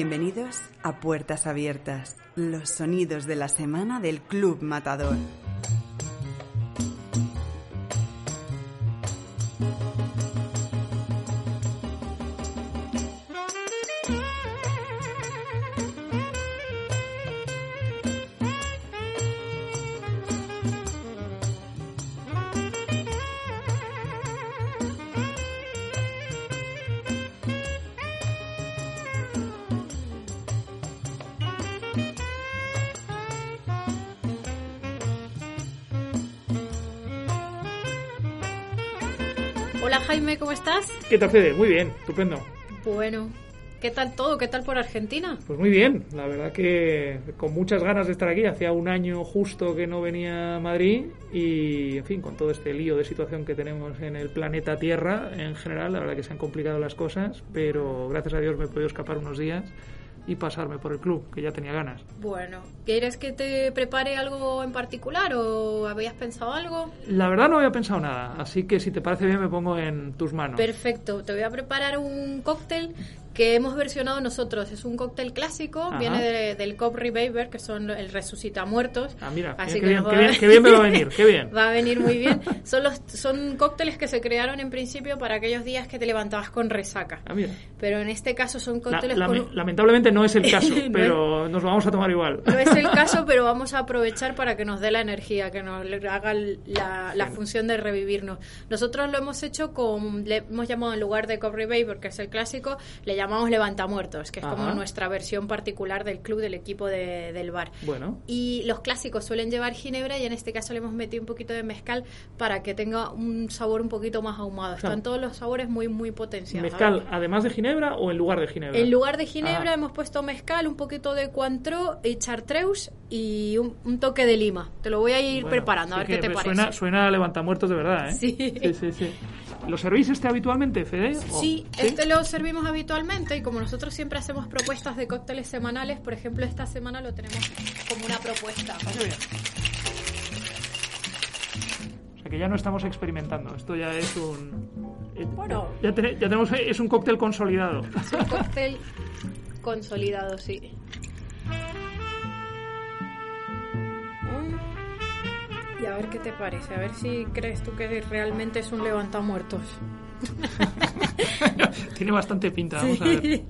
Bienvenidos a Puertas Abiertas, los sonidos de la semana del Club Matador. Hola Jaime, ¿cómo estás? ¿Qué tal, Fede? Muy bien, estupendo. Bueno, ¿qué tal todo? ¿Qué tal por Argentina? Pues muy bien, la verdad que con muchas ganas de estar aquí. Hacía un año justo que no venía a Madrid y, en fin, con todo este lío de situación que tenemos en el planeta Tierra en general, la verdad que se han complicado las cosas, pero gracias a Dios me he podido escapar unos días y pasarme por el club, que ya tenía ganas. Bueno, ¿quieres que te prepare algo en particular o habías pensado algo? La verdad no había pensado nada, así que si te parece bien me pongo en tus manos. Perfecto, te voy a preparar un cóctel que hemos versionado nosotros. Es un cóctel clásico, Ajá. viene de- del Cop Reviver, que son el resucita muertos. Ah, mira, Así que qué bien- qué bien me va a venir, qué bien. Va a venir muy bien. Son, los, son cócteles que se crearon en principio para aquellos días que te levantabas con resaca. Ah, mira. Pero en este caso son La- cócteles lame- con... lamentablemente no es el caso, No es- pero nos lo vamos a tomar igual. No es el caso, pero vamos a aprovechar para que nos dé la energía, que nos haga la, la función de revivirnos. Nosotros lo hemos hecho con, le hemos llamado en lugar de Cobre Bay, porque es el clásico, le llamamos Levantamuertos, que es como Ajá. nuestra versión particular del club, del equipo de- del bar. Bueno, Y los clásicos suelen llevar ginebra y en este caso le hemos metido un poquito de mezcal para que tenga un sabor un poquito más ahumado. Están Claro. todos los sabores muy, muy potenciados. mezcal además de ginebra o en lugar de ginebra. En lugar de ginebra Ah. hemos puesto mezcal, un poquito de Cointreau y chartreuse y un, un toque de lima. Te lo voy a ir Bueno, preparando, a ver qué te parece. Suena, suena a levantamuertos de verdad, ¿eh? Sí. sí, sí, sí. ¿Lo servís este habitualmente, Fede? ¿O- Sí, este lo servimos habitualmente y como nosotros siempre hacemos propuestas de cócteles semanales, por ejemplo, esta semana lo tenemos como una propuesta. Ah, bien. O sea que ya no estamos experimentando, esto ya es un... eh, Bueno. Ya, ya tenemos, es un cóctel consolidado. Es un cóctel consolidado, sí. Y a ver qué te parece, a ver si crees tú que realmente es un levantamuertos. Tiene bastante pinta, vamos a ver.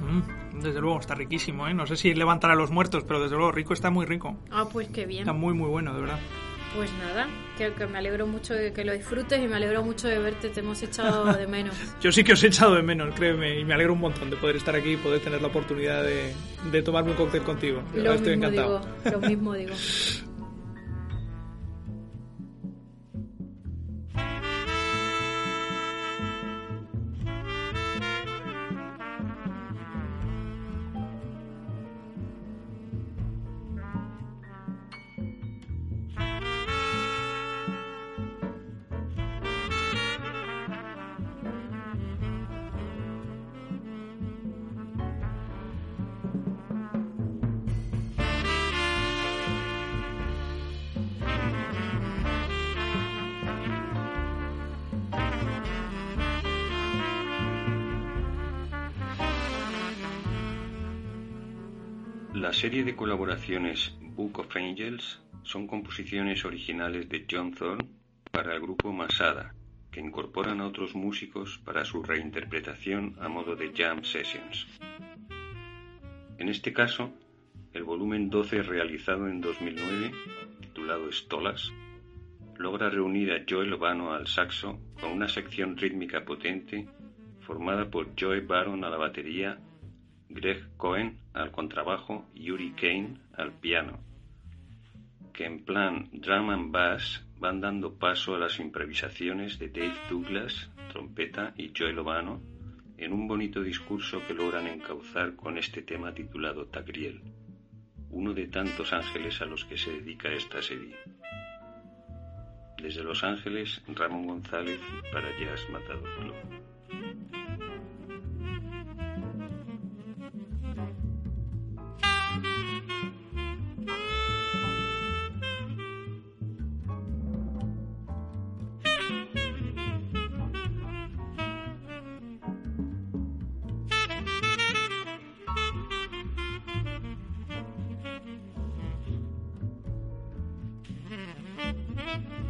Mm, desde luego, está riquísimo, ¿eh? No sé si levantar a los muertos, pero desde luego rico está muy rico. Ah, pues qué bien. Está muy, muy bueno, de verdad. Pues nada, que, que me alegro mucho de que lo disfrutes y me alegro mucho de verte, te hemos echado de menos. Yo sí que os he echado de menos, créeme, y me alegro un montón de poder estar aquí y poder tener la oportunidad de, de tomarme un cóctel contigo. Lo estoy encantado. digo, lo mismo digo. serie de colaboraciones Book of Angels son composiciones originales de John Thorne para el grupo Masada, que incorporan a otros músicos para su reinterpretación a modo de jam sessions. En este caso, el volumen 12 realizado en 2009, titulado Stolas, logra reunir a Joe Lovano al saxo con una sección rítmica potente formada por Joe Baron a la batería, Greg Cohen al contrabajo y Yuri Kane al piano, que en plan drum and bass van dando paso a las improvisaciones de Dave Douglas, trompeta, y Joe Lovano en un bonito discurso que logran encauzar con este tema titulado Tagriel, uno de tantos ángeles a los que se dedica esta serie. Desde Los Ángeles, Ramón González para Jazz Matador Club. thank you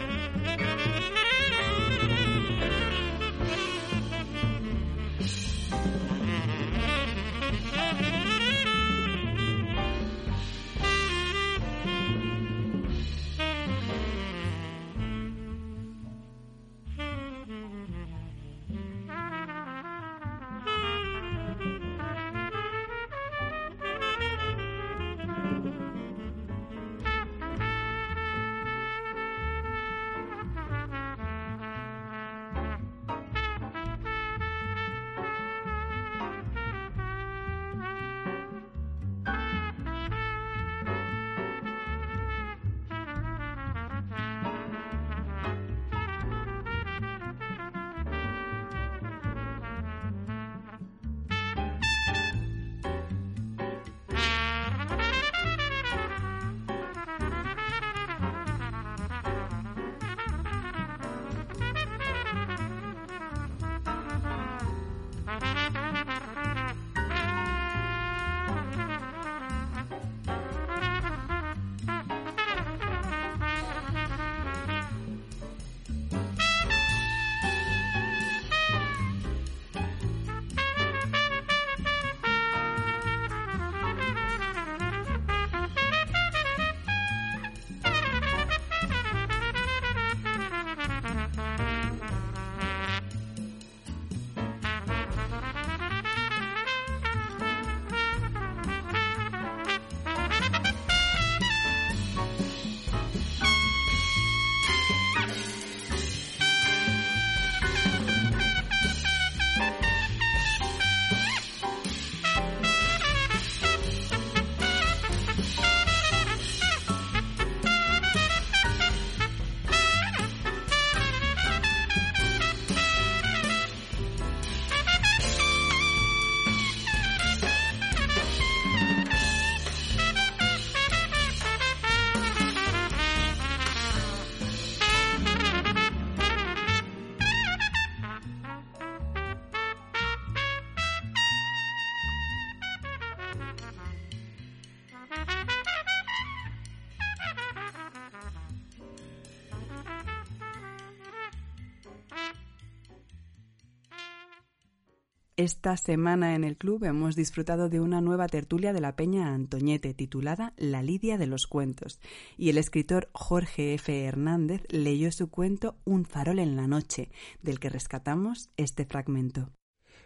Esta semana en el club hemos disfrutado de una nueva tertulia de la Peña Antoñete titulada La Lidia de los Cuentos y el escritor Jorge F. Hernández leyó su cuento Un farol en la noche, del que rescatamos este fragmento.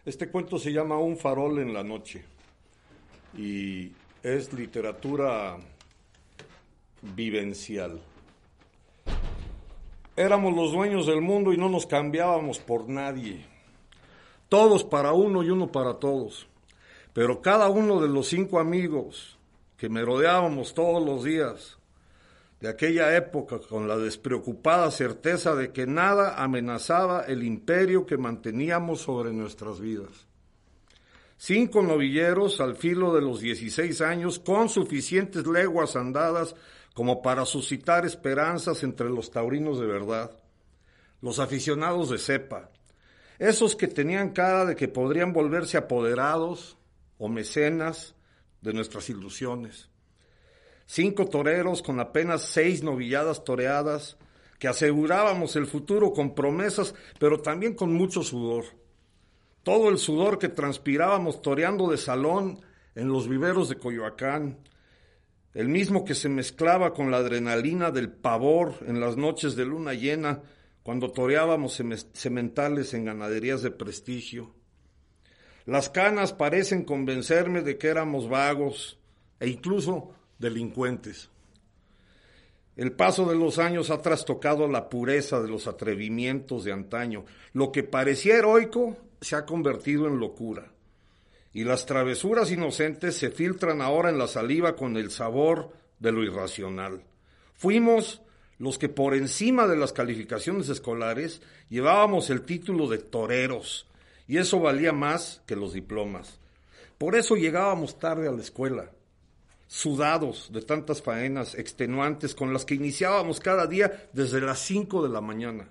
Este cuento se llama Un farol en la noche y es literatura vivencial. Éramos los dueños del mundo y no nos cambiábamos por nadie. Todos para uno y uno para todos. Pero cada uno de los cinco amigos que me rodeábamos todos los días de aquella época con la despreocupada certeza de que nada amenazaba el imperio que manteníamos sobre nuestras vidas. Cinco novilleros al filo de los 16 años con suficientes leguas andadas como para suscitar esperanzas entre los taurinos de verdad, los aficionados de cepa, esos que tenían cara de que podrían volverse apoderados o mecenas de nuestras ilusiones. Cinco toreros con apenas seis novilladas toreadas, que asegurábamos el futuro con promesas, pero también con mucho sudor. Todo el sudor que transpirábamos toreando de salón en los viveros de Coyoacán, el mismo que se mezclaba con la adrenalina del pavor en las noches de luna llena, cuando toreábamos sementales en ganaderías de prestigio. Las canas parecen convencerme de que éramos vagos e incluso delincuentes. El paso de los años ha trastocado la pureza de los atrevimientos de antaño. Lo que parecía heroico se ha convertido en locura y las travesuras inocentes se filtran ahora en la saliva con el sabor de lo irracional. Fuimos los que por encima de las calificaciones escolares llevábamos el título de toreros, y eso valía más que los diplomas. Por eso llegábamos tarde a la escuela, sudados de tantas faenas extenuantes con las que iniciábamos cada día desde las cinco de la mañana.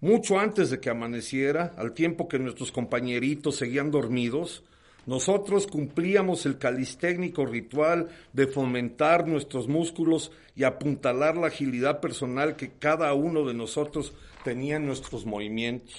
Mucho antes de que amaneciera, al tiempo que nuestros compañeritos seguían dormidos, nosotros cumplíamos el calistécnico ritual de fomentar nuestros músculos y apuntalar la agilidad personal que cada uno de nosotros tenía en nuestros movimientos.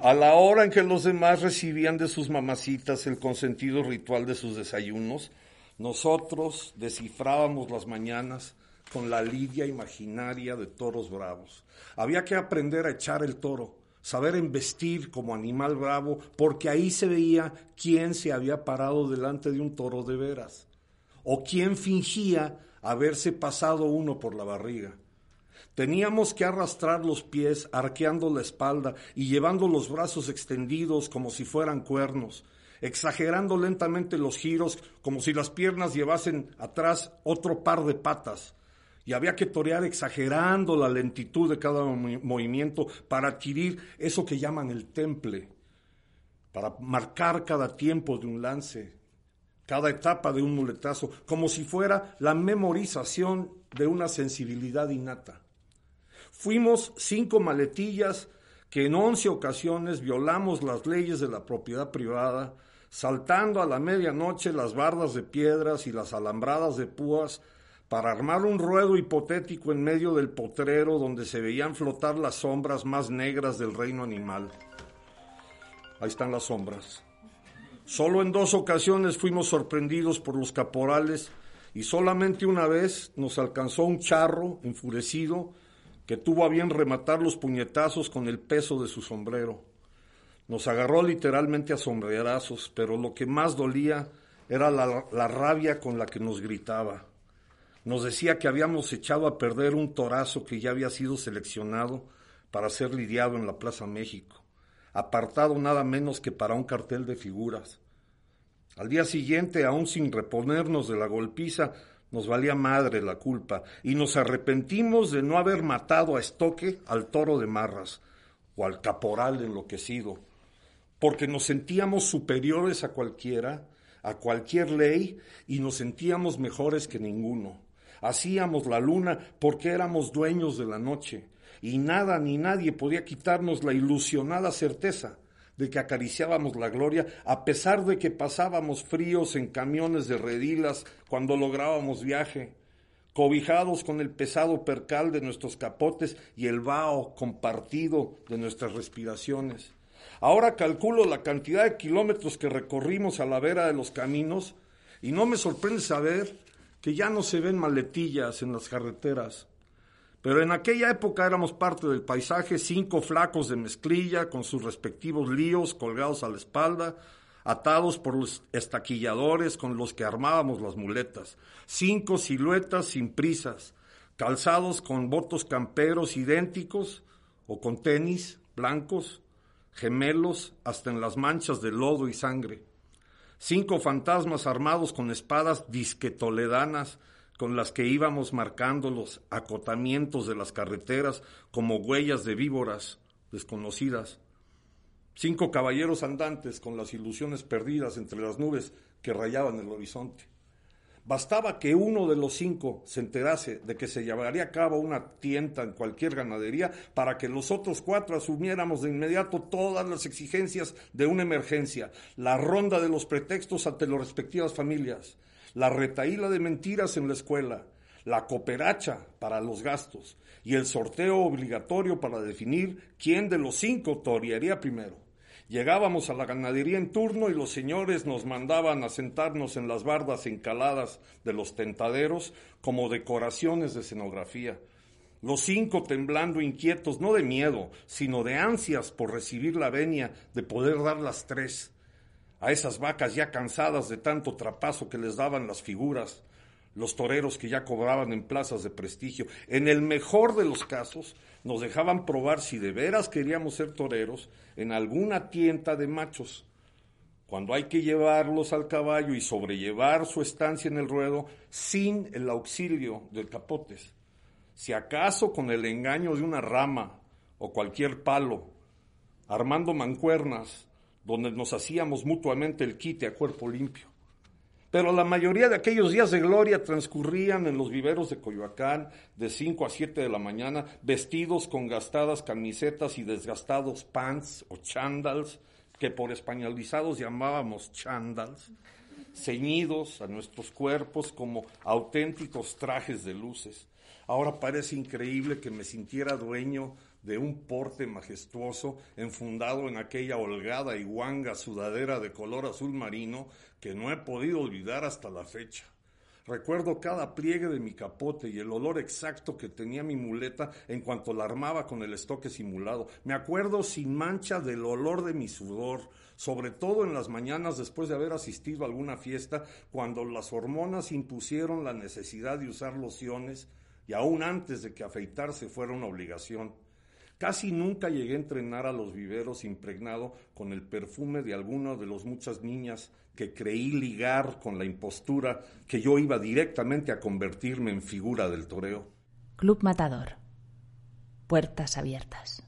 A la hora en que los demás recibían de sus mamacitas el consentido ritual de sus desayunos, nosotros descifrábamos las mañanas con la lidia imaginaria de toros bravos. Había que aprender a echar el toro saber embestir como animal bravo, porque ahí se veía quién se había parado delante de un toro de veras, o quién fingía haberse pasado uno por la barriga. Teníamos que arrastrar los pies, arqueando la espalda y llevando los brazos extendidos como si fueran cuernos, exagerando lentamente los giros como si las piernas llevasen atrás otro par de patas, y había que torear exagerando la lentitud de cada movimiento para adquirir eso que llaman el temple, para marcar cada tiempo de un lance, cada etapa de un muletazo, como si fuera la memorización de una sensibilidad innata. Fuimos cinco maletillas que en once ocasiones violamos las leyes de la propiedad privada, saltando a la medianoche las bardas de piedras y las alambradas de púas para armar un ruedo hipotético en medio del potrero donde se veían flotar las sombras más negras del reino animal. Ahí están las sombras. Solo en dos ocasiones fuimos sorprendidos por los caporales y solamente una vez nos alcanzó un charro enfurecido que tuvo a bien rematar los puñetazos con el peso de su sombrero. Nos agarró literalmente a sombrerazos, pero lo que más dolía era la, la rabia con la que nos gritaba. Nos decía que habíamos echado a perder un torazo que ya había sido seleccionado para ser lidiado en la Plaza México, apartado nada menos que para un cartel de figuras. Al día siguiente, aún sin reponernos de la golpiza, nos valía madre la culpa y nos arrepentimos de no haber matado a estoque al toro de marras o al caporal enloquecido, porque nos sentíamos superiores a cualquiera, a cualquier ley y nos sentíamos mejores que ninguno. Hacíamos la luna porque éramos dueños de la noche y nada ni nadie podía quitarnos la ilusionada certeza de que acariciábamos la gloria a pesar de que pasábamos fríos en camiones de redilas cuando lográbamos viaje, cobijados con el pesado percal de nuestros capotes y el vaho compartido de nuestras respiraciones. Ahora calculo la cantidad de kilómetros que recorrimos a la vera de los caminos y no me sorprende saber que ya no se ven maletillas en las carreteras. Pero en aquella época éramos parte del paisaje, cinco flacos de mezclilla con sus respectivos líos colgados a la espalda, atados por los estaquilladores con los que armábamos las muletas, cinco siluetas sin prisas, calzados con votos camperos idénticos o con tenis blancos, gemelos hasta en las manchas de lodo y sangre. Cinco fantasmas armados con espadas disquetoledanas con las que íbamos marcando los acotamientos de las carreteras como huellas de víboras desconocidas. Cinco caballeros andantes con las ilusiones perdidas entre las nubes que rayaban el horizonte. Bastaba que uno de los cinco se enterase de que se llevaría a cabo una tienda en cualquier ganadería para que los otros cuatro asumiéramos de inmediato todas las exigencias de una emergencia, la ronda de los pretextos ante las respectivas familias, la retaíla de mentiras en la escuela, la cooperacha para los gastos. Y el sorteo obligatorio para definir quién de los cinco torearía primero. Llegábamos a la ganadería en turno y los señores nos mandaban a sentarnos en las bardas encaladas de los tentaderos como decoraciones de escenografía. Los cinco temblando inquietos, no de miedo, sino de ansias por recibir la venia de poder dar las tres a esas vacas ya cansadas de tanto trapazo que les daban las figuras, los toreros que ya cobraban en plazas de prestigio. En el mejor de los casos, nos dejaban probar si de veras queríamos ser toreros en alguna tienda de machos. Cuando hay que llevarlos al caballo y sobrellevar su estancia en el ruedo sin el auxilio del capotes. Si acaso con el engaño de una rama o cualquier palo, armando mancuernas, donde nos hacíamos mutuamente el quite a cuerpo limpio. Pero la mayoría de aquellos días de gloria transcurrían en los viveros de Coyoacán de 5 a 7 de la mañana, vestidos con gastadas camisetas y desgastados pants o chandals, que por españolizados llamábamos chandals, ceñidos a nuestros cuerpos como auténticos trajes de luces. Ahora parece increíble que me sintiera dueño de un porte majestuoso enfundado en aquella holgada y guanga sudadera de color azul marino que no he podido olvidar hasta la fecha. Recuerdo cada pliegue de mi capote y el olor exacto que tenía mi muleta en cuanto la armaba con el estoque simulado. Me acuerdo sin mancha del olor de mi sudor, sobre todo en las mañanas después de haber asistido a alguna fiesta, cuando las hormonas impusieron la necesidad de usar lociones y aún antes de que afeitarse fuera una obligación. Casi nunca llegué a entrenar a los viveros impregnado con el perfume de alguna de las muchas niñas que creí ligar con la impostura que yo iba directamente a convertirme en figura del toreo. Club Matador. Puertas abiertas.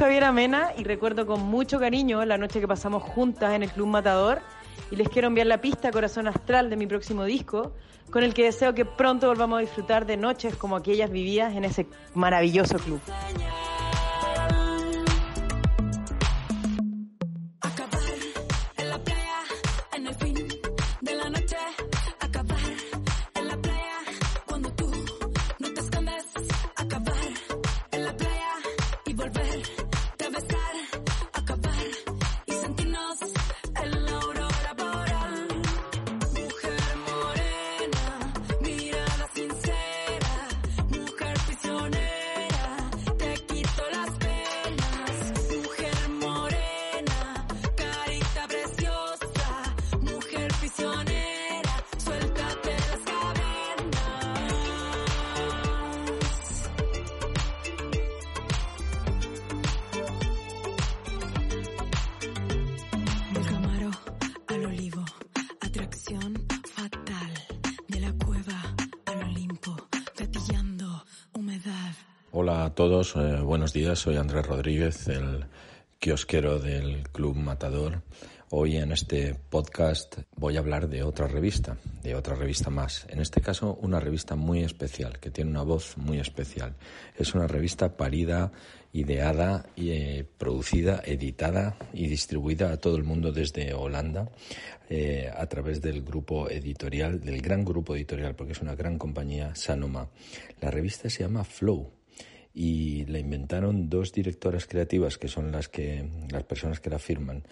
Soy Javiera Mena y recuerdo con mucho cariño la noche que pasamos juntas en el Club Matador y les quiero enviar la pista Corazón Astral de mi próximo disco, con el que deseo que pronto volvamos a disfrutar de noches como aquellas vividas en ese maravilloso club. Hola a todos, eh, buenos días, soy Andrés Rodríguez, el kiosquero del Club Matador. Hoy en este podcast voy a hablar de otra revista, de otra revista más. En este caso, una revista muy especial, que tiene una voz muy especial. Es una revista parida, ideada eh, producida, editada y distribuida a todo el mundo desde Holanda eh, a través del grupo editorial, del gran grupo editorial, porque es una gran compañía, Sanoma. La revista se llama Flow y la inventaron dos directoras creativas que son las que las personas que la firman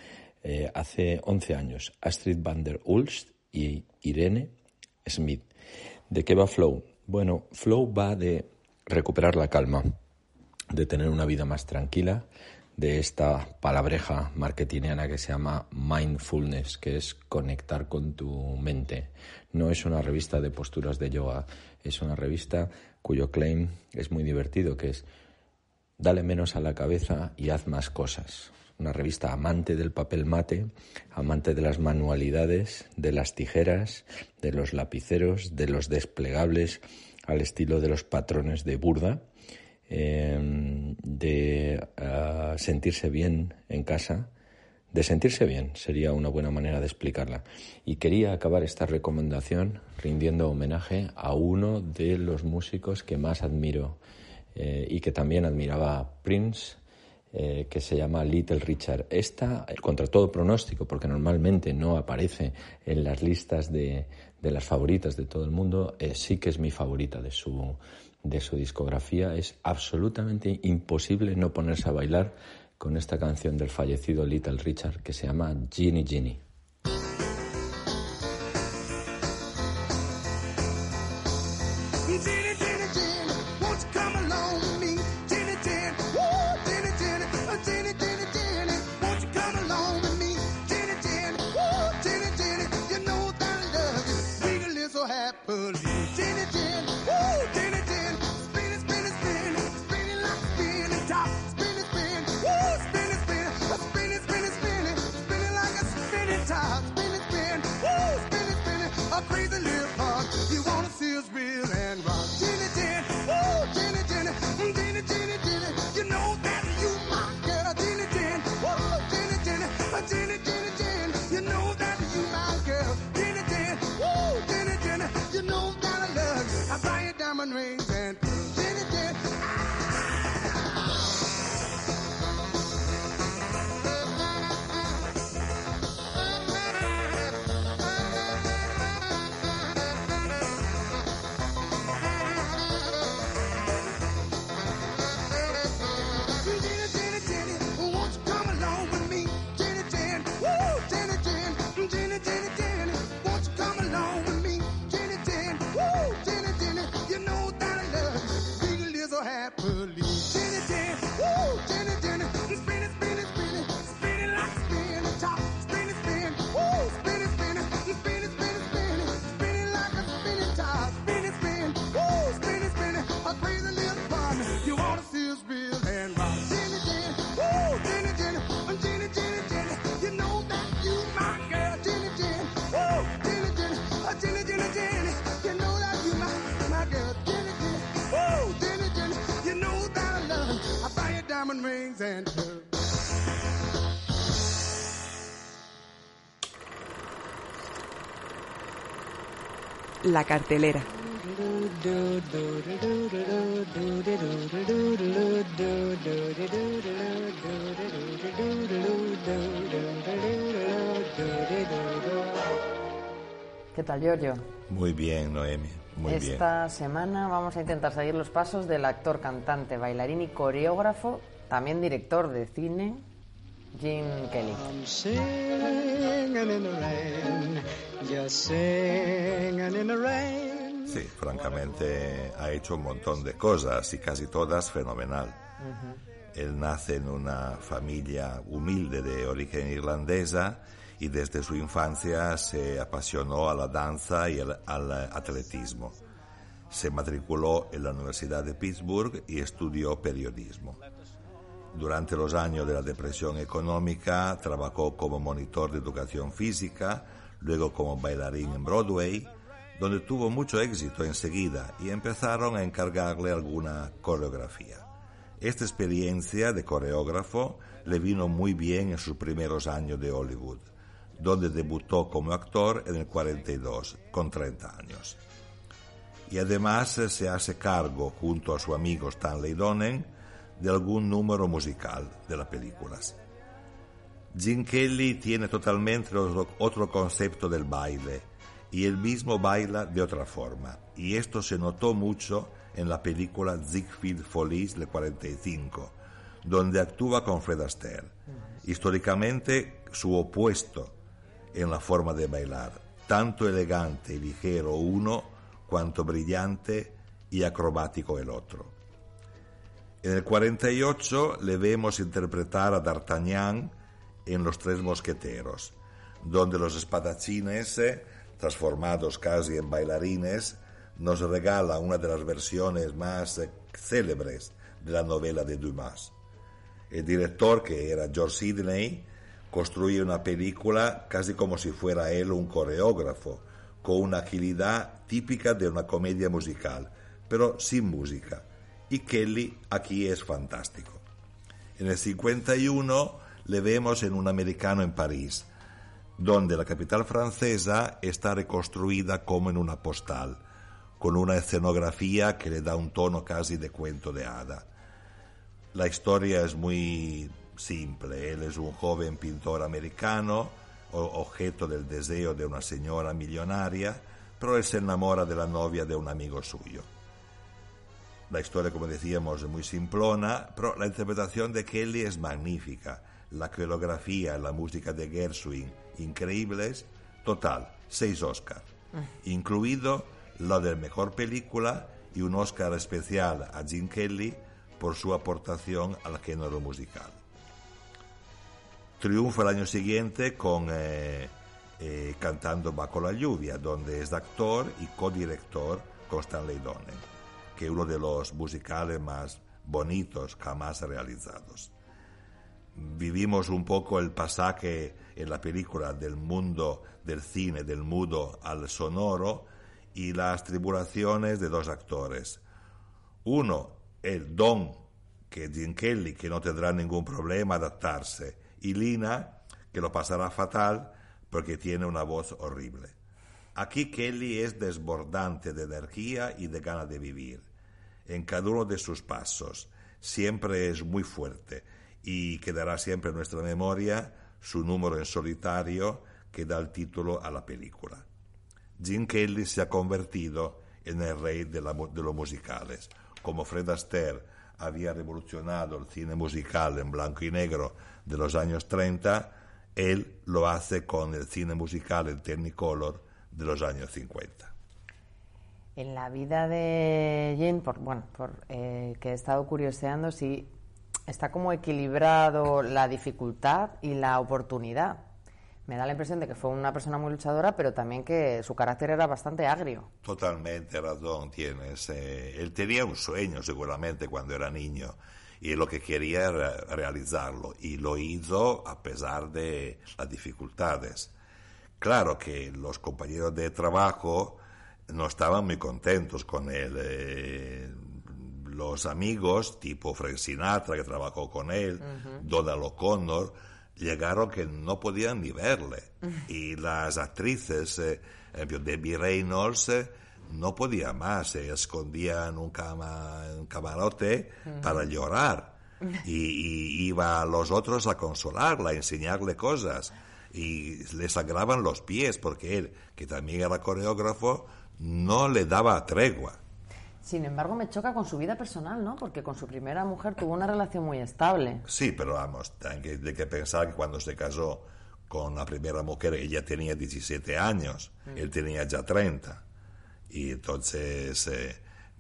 eh, hace 11 años, Astrid van der Ulst y Irene Smith. ¿De qué va Flow? Bueno, Flow va de recuperar la calma, de tener una vida más tranquila, de esta palabreja marketingiana que se llama mindfulness, que es conectar con tu mente. No es una revista de posturas de yoga, es una revista cuyo claim es muy divertido, que es dale menos a la cabeza y haz más cosas una revista amante del papel mate, amante de las manualidades, de las tijeras, de los lapiceros, de los desplegables al estilo de los patrones de Burda, em, de ah, sentirse bien en casa, de sentirse bien, sería una buena manera de explicarla. Y quería acabar esta recomendación rindiendo homenaje a uno de los músicos que más admiro eh, y que también admiraba Prince, eh, que se llama Little Richard. Esta, contra todo pronóstico, porque normalmente no aparece en las listas de, de las favoritas de todo el mundo, sí que es mi favorita de su, de su discografía. Es absolutamente imposible no ponerse a bailar con esta canción del fallecido Little Richard que se llama Ginny Ginny. The little. La cartelera. ¿Qué tal, Giorgio? Muy bien, Noemi. Muy Esta semana vamos a intentar seguir los pasos del actor, cantante, bailarín y coreógrafo, también director de cine, Jim Kelly. Sí, francamente ha hecho un montón de cosas y casi todas fenomenal. Él nace en una familia humilde de origen irlandesa y desde su infancia se apasionó a la danza y al atletismo. Se matriculó en la Universidad de Pittsburgh y estudió periodismo. Durante los años de la depresión económica trabajó como monitor de educación física, luego como bailarín en Broadway, donde tuvo mucho éxito enseguida y empezaron a encargarle alguna coreografía. Esta experiencia de coreógrafo le vino muy bien en sus primeros años de Hollywood. donde debutó como actor en el 42, con 30 años. Y además eh, se hace cargo, junto a su amigo Stanley Donen, de algún número musical de las películas. Jim Kelly tiene totalmente otro concepto del baile y él mismo baila de otra forma. Y esto se notó mucho en la película Ziegfeld Follies de 45, donde actúa con Fred Astaire. Históricamente su opuesto en la forma de bailar, tanto elegante y ligero uno cuanto brillante y acrobático el otro. En el 48 le vemos interpretar a D'Artagnan en Los Tres Mosqueteros, donde los espadachines, eh, transformados casi en bailarines, nos regala una de las versiones más eh, célebres de la novela de Dumas. El director, que era George Sidney, construye una película casi como si fuera él un coreógrafo, con una agilidad típica de una comedia musical, pero sin música. Y Kelly aquí es fantástico. En el 51 le vemos en un americano en París, donde la capital francesa está reconstruida como en una postal, con una escenografía que le da un tono casi de cuento de hada. La historia es muy simple, él es un joven pintor americano, objeto del deseo de una señora millonaria, pero él se enamora de la novia de un amigo suyo. La historia, como decíamos, es muy simplona, pero la interpretación de Kelly es magnífica la coreografía, la música de Gershwin, increíbles. Total, seis Oscars, mm. incluido la de mejor película y un Oscar especial a Jim Kelly por su aportación al género musical. Triunfa el año siguiente con eh, eh, Cantando bajo la lluvia, donde es actor y codirector con Stanley Donen, que uno de los musicales más bonitos jamás realizados vivimos un poco el pasaje en la película del mundo del cine, del mudo al sonoro, y las tribulaciones de dos actores. Uno, el Don, que Jim Kelly, que no tendrá ningún problema adaptarse, y Lina, que lo pasará fatal porque tiene una voz horrible. Aquí Kelly es desbordante de energía y de ganas de vivir. En cada uno de sus pasos, siempre es muy fuerte y quedará siempre en nuestra memoria su número en solitario que da el título a la película. Jim Kelly se ha convertido en el rey de, los musicales. Como Fred Astaire había revolucionado el cine musical en blanco y negro de los años 30, él lo hace con el cine musical en Technicolor de los años 50. En la vida de Jim, por, bueno, por, eh, que he estado curioseando, sí está como equilibrado la dificultad y la oportunidad. Me da la impresión de que fue una persona muy luchadora, pero también que su carácter era bastante agrio. Totalmente razón tienes. Eh, él tenía un sueño seguramente cuando era niño y lo que quería era realizarlo y lo hizo a pesar de las dificultades. Claro que los compañeros de trabajo no estaban muy contentos con él. Eh, los amigos, tipo Frank Sinatra, que trabajó con él, Donald O'Connor, llegaron que no podían ni verle. Y las actrices, eh, Debbie Reynolds, eh, no podía más, se escondía en un, camarote para llorar. Y, iba a los otros a consolarla, a enseñarle cosas. Y le sangraban los pies porque él, que también era coreógrafo, no le daba tregua. Sin embargo, me choca con su vida personal, ¿no? Porque con su primera mujer tuvo una relación muy estable. Sí, pero vamos, hay que, que pensar que cuando se casó con la primera mujer, ella tenía 17 años, mm. él tenía ya 30. Y entonces eh,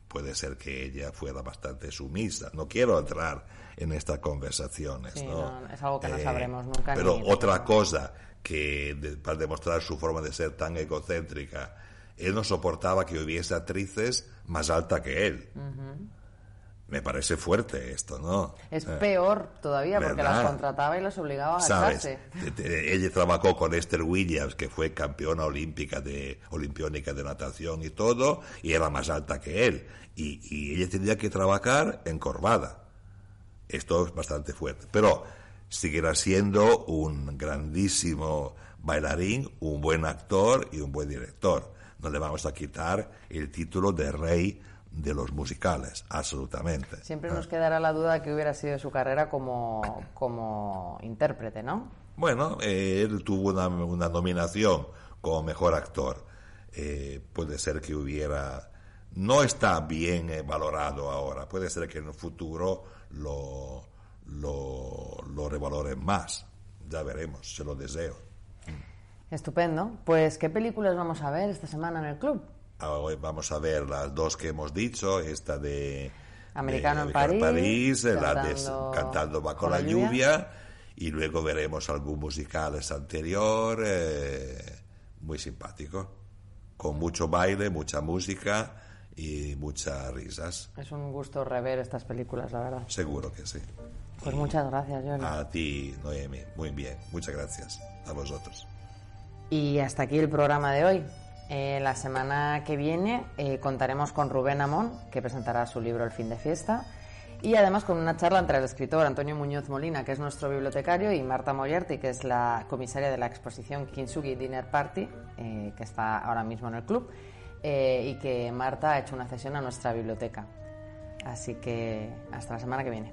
puede ser que ella fuera bastante sumisa. No quiero entrar en estas conversaciones, ¿no? Es algo que no eh, sabremos nunca. Pero otra cosa que para demostrar su forma de ser tan egocéntrica él no soportaba que hubiese actrices más altas que él. Me parece fuerte esto, ¿no? Es eh, peor todavía porque las contrataba y las obligaba a ¿Sabes? Ella trabajó con Esther Williams, que fue campeona olímpica de, olimpiónica de natación y todo, y era más alta que él. Y, y ella tenía que trabajar encorvada. Esto es bastante fuerte. Pero seguirá siendo un grandísimo bailarín, un buen actor y un buen director. No le vamos a quitar el título de rey de los musicales, absolutamente. Siempre nos quedará la duda de que hubiera sido su carrera como, como intérprete, ¿no? Bueno, eh, él tuvo una, una, nominación como mejor actor. Eh, puede ser que hubiera... No está bien eh, valorado ahora. Puede ser que en el futuro lo, lo, lo revaloren más. Ya veremos, se lo deseo. Estupendo. Pues, ¿qué películas vamos a ver esta semana en el club? Ah, hoy vamos a ver las dos que hemos dicho, esta de Americano de, en París, París cantando, la de Cantando bajo la lluvia. lluvia, y luego veremos algún musical anterior, eh, muy simpático, con mucho baile, mucha música y muchas risas. Es un gusto rever estas películas, la verdad. Seguro que sí. Pues muchas gracias, Johnny. A ti, Noemi. Muy bien. Muchas gracias. A vosotros. Y hasta aquí el programa de hoy. Eh, la semana que viene eh, contaremos con Rubén Amón, que presentará su libro El fin de fiesta, y además con una charla entre el escritor Antonio Muñoz Molina, que es nuestro bibliotecario, y Marta Moriarty, que es la comisaria de la exposición Kintsugi Dinner Party, eh, que está ahora mismo en el club, y que Marta ha hecho una cesión a nuestra biblioteca. Así que hasta la semana que viene.